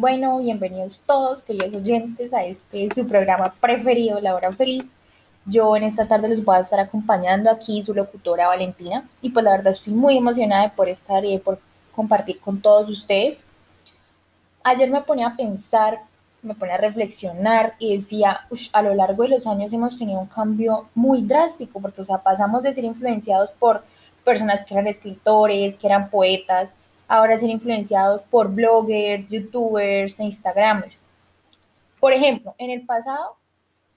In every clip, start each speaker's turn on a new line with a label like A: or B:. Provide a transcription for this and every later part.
A: bueno, bienvenidos todos, queridos oyentes, a este su programa preferido, La Hora Feliz. Yo en esta tarde les voy a estar acompañando aquí su locutora Valentina y pues la verdad estoy muy emocionada por estar y por compartir con todos ustedes. Ayer me ponía a pensar, me ponía a reflexionar y decía, a lo largo de los años hemos tenido un cambio muy drástico porque o sea, pasamos de ser influenciados por personas que eran escritores, que eran poetas, ahora ser influenciados por bloggers, youtubers e instagramers. Por ejemplo, en el pasado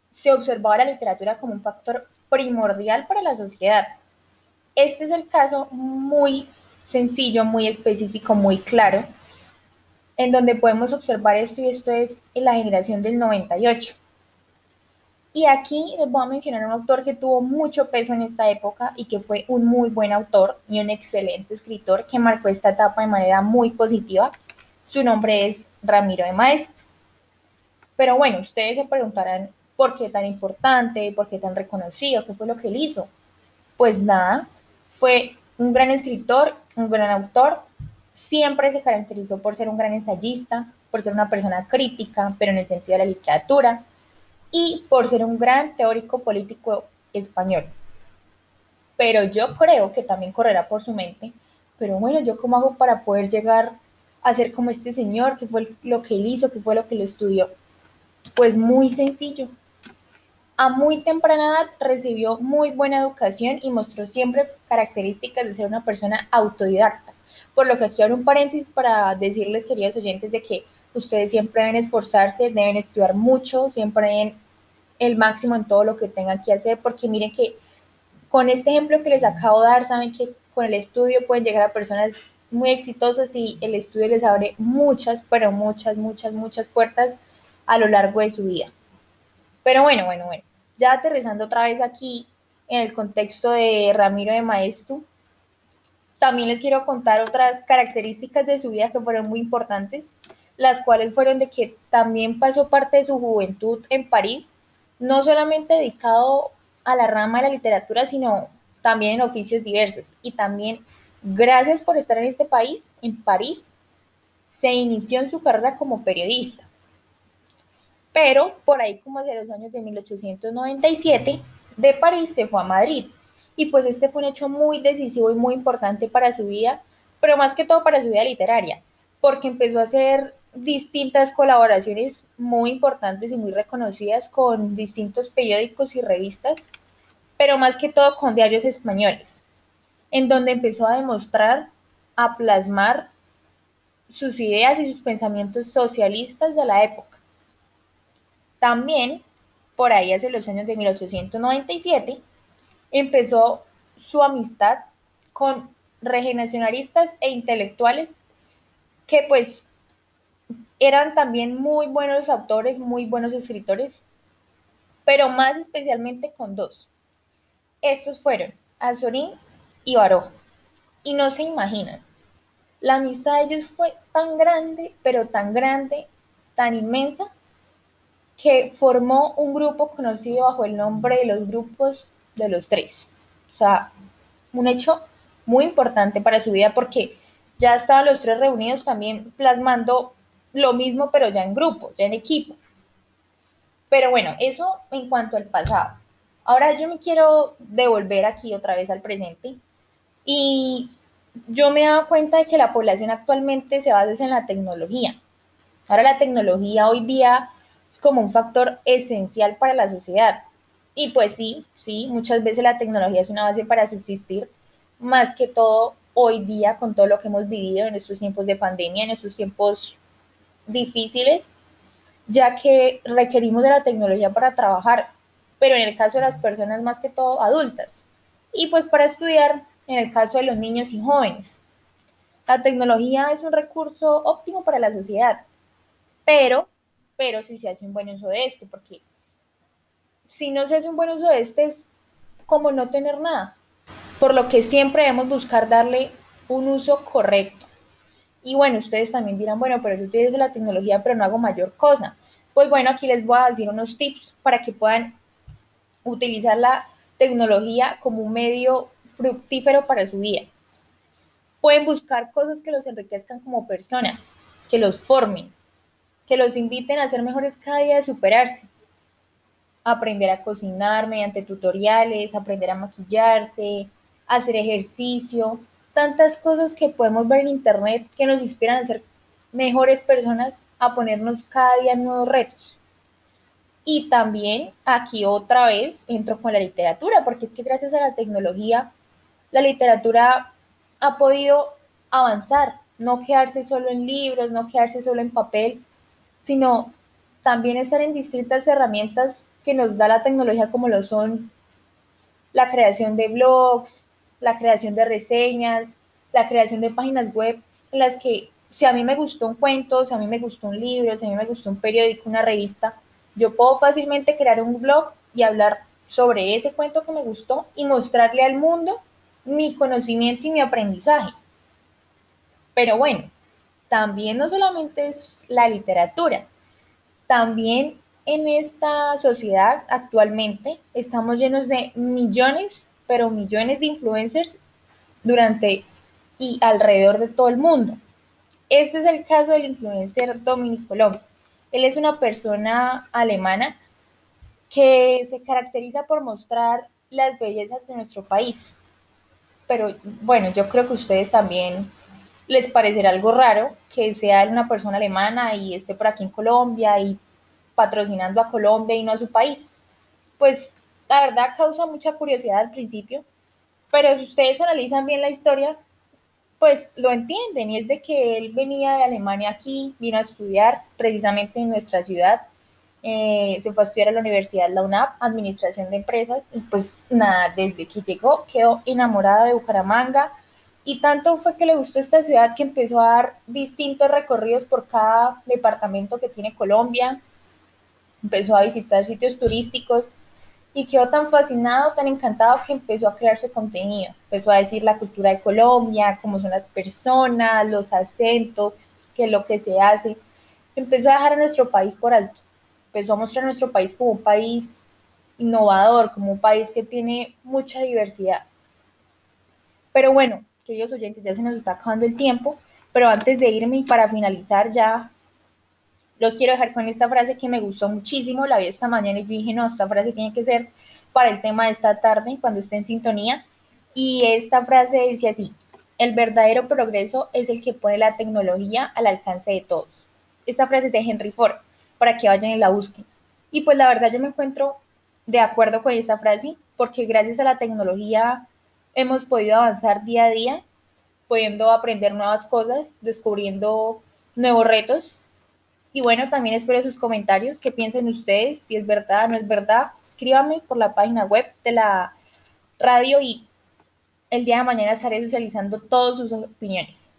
A: se observaba la literatura como un factor primordial para la sociedad. Este es el caso muy sencillo, muy específico, muy claro, en donde podemos observar esto y esto es en la generación del 98. Y aquí les voy a mencionar un autor que tuvo mucho peso en esta época y que fue un muy buen autor y un excelente escritor que marcó esta etapa de manera muy positiva. Su nombre es Ramiro de Maestro. Pero bueno, ustedes se preguntarán por qué tan importante, por qué tan reconocido, qué fue lo que él hizo. Pues nada, fue un gran escritor, un gran autor, siempre se caracterizó por ser un gran ensayista, por ser una persona crítica, pero en el sentido de la literatura, y por ser un gran teórico político español. Pero yo creo que también correrá por su mente, pero bueno, ¿yo cómo hago para poder llegar a ser como este señor? ¿Qué fue lo que él hizo? ¿Qué fue lo que él estudió? Pues muy sencillo. A muy temprana edad recibió muy buena educación y mostró siempre características de ser una persona autodidacta. Por lo que aquí abro un paréntesis para decirles, queridos oyentes, de que ustedes siempre deben esforzarse, deben estudiar mucho, siempre deben el máximo en todo lo que tengan que hacer, porque miren que con este ejemplo que les acabo de dar, saben que con el estudio pueden llegar a personas muy exitosas y el estudio les abre muchas, pero muchas, muchas, muchas puertas a lo largo de su vida. Pero bueno, bueno, bueno, ya aterrizando otra vez aquí en el contexto de Ramiro de Maestro, también les quiero contar otras características de su vida que fueron muy importantes, las cuales fueron de que también pasó parte de su juventud en París, no solamente dedicado a la rama de la literatura, sino también en oficios diversos. Y también, gracias por estar en este país, en París, se inició en su carrera como periodista. Pero por ahí como hacia los años de 1897, de París se fue a Madrid. Y pues este fue un hecho muy decisivo y muy importante para su vida, pero más que todo para su vida literaria, porque empezó a hacer distintas colaboraciones muy importantes y muy reconocidas con distintos periódicos y revistas, pero más que todo con diarios españoles, en donde empezó a demostrar, a plasmar sus ideas y sus pensamientos socialistas de la época. También, por ahí hace los años de 1897, empezó su amistad con regeneracionalistas e intelectuales que pues eran también muy buenos autores, muy buenos escritores, pero más especialmente con dos. Estos fueron Azorín y Baroja. Y no se imaginan, la amistad de ellos fue tan grande, pero tan grande, tan inmensa, que formó un grupo conocido bajo el nombre de los grupos de los tres. O sea, un hecho muy importante para su vida porque ya estaban los tres reunidos también plasmando lo mismo, pero ya en grupo, ya en equipo. Pero bueno, eso en cuanto al pasado. Ahora yo me quiero devolver aquí otra vez al presente y yo me he dado cuenta de que la población actualmente se basa en la tecnología. Ahora la tecnología hoy día es como un factor esencial para la sociedad. Y pues sí, sí, muchas veces la tecnología es una base para subsistir, más que todo hoy día con todo lo que hemos vivido en estos tiempos de pandemia, en estos tiempos difíciles, ya que requerimos de la tecnología para trabajar, pero en el caso de las personas más que todo adultas, y pues para estudiar en el caso de los niños y jóvenes. La tecnología es un recurso óptimo para la sociedad, pero, pero si se hace un buen uso de este, porque si no se hace un buen uso de este es como no tener nada, por lo que siempre debemos buscar darle un uso correcto. Y bueno, ustedes también dirán, bueno, pero yo utilizo la tecnología, pero no hago mayor cosa. Pues bueno, aquí les voy a decir unos tips para que puedan utilizar la tecnología como un medio fructífero para su vida. Pueden buscar cosas que los enriquezcan como persona, que los formen. que los inviten a ser mejores cada día de superarse. Aprender a cocinar mediante tutoriales, aprender a maquillarse, hacer ejercicio, tantas cosas que podemos ver en internet que nos inspiran a ser mejores personas, a ponernos cada día nuevos retos. Y también aquí otra vez entro con la literatura, porque es que gracias a la tecnología, la literatura ha podido avanzar, no quedarse solo en libros, no quedarse solo en papel, sino también estar en distintas herramientas que nos da la tecnología como lo son la creación de blogs, la creación de reseñas, la creación de páginas web en las que si a mí me gustó un cuento, si a mí me gustó un libro, si a mí me gustó un periódico, una revista, yo puedo fácilmente crear un blog y hablar sobre ese cuento que me gustó y mostrarle al mundo mi conocimiento y mi aprendizaje. Pero bueno, también no solamente es la literatura, también en esta sociedad actualmente estamos llenos de millones, pero millones de influencers durante y alrededor de todo el mundo. Este es el caso del influencer Dominic Colombo. Él es una persona alemana que se caracteriza por mostrar las bellezas de nuestro país. Pero bueno, yo creo que a ustedes también les parecerá algo raro que sea una persona alemana y esté por aquí en Colombia y patrocinando a Colombia y no a su país. Pues la verdad causa mucha curiosidad al principio, pero si ustedes analizan bien la historia, pues lo entienden y es de que él venía de Alemania aquí, vino a estudiar precisamente en nuestra ciudad, eh, se fue a estudiar a la Universidad La UNAP, Administración de Empresas, y pues nada, desde que llegó quedó enamorada de Bucaramanga y tanto fue que le gustó esta ciudad que empezó a dar distintos recorridos por cada departamento que tiene Colombia, empezó a visitar sitios turísticos y quedó tan fascinado, tan encantado que empezó a crear su contenido. Empezó a decir la cultura de Colombia, cómo son las personas, los acentos, qué es lo que se hace. Empezó a dejar a nuestro país por alto. Empezó a mostrar a nuestro país como un país innovador, como un país que tiene mucha diversidad. Pero bueno, queridos oyentes, ya se nos está acabando el tiempo, pero antes de irme y para finalizar ya los quiero dejar con esta frase que me gustó muchísimo, la vi esta mañana y yo dije, no, esta frase tiene que ser para el tema de esta tarde, cuando esté en sintonía. Y esta frase dice así, el verdadero progreso es el que pone la tecnología al alcance de todos. Esta frase es de Henry Ford, para que vayan y la busquen. Y pues la verdad yo me encuentro de acuerdo con esta frase, porque gracias a la tecnología hemos podido avanzar día a día, pudiendo aprender nuevas cosas, descubriendo nuevos retos y bueno, también espero sus comentarios, qué piensen ustedes, si es verdad o no es verdad. Escríbame por la página web de la radio y el día de mañana estaré socializando todas sus opiniones.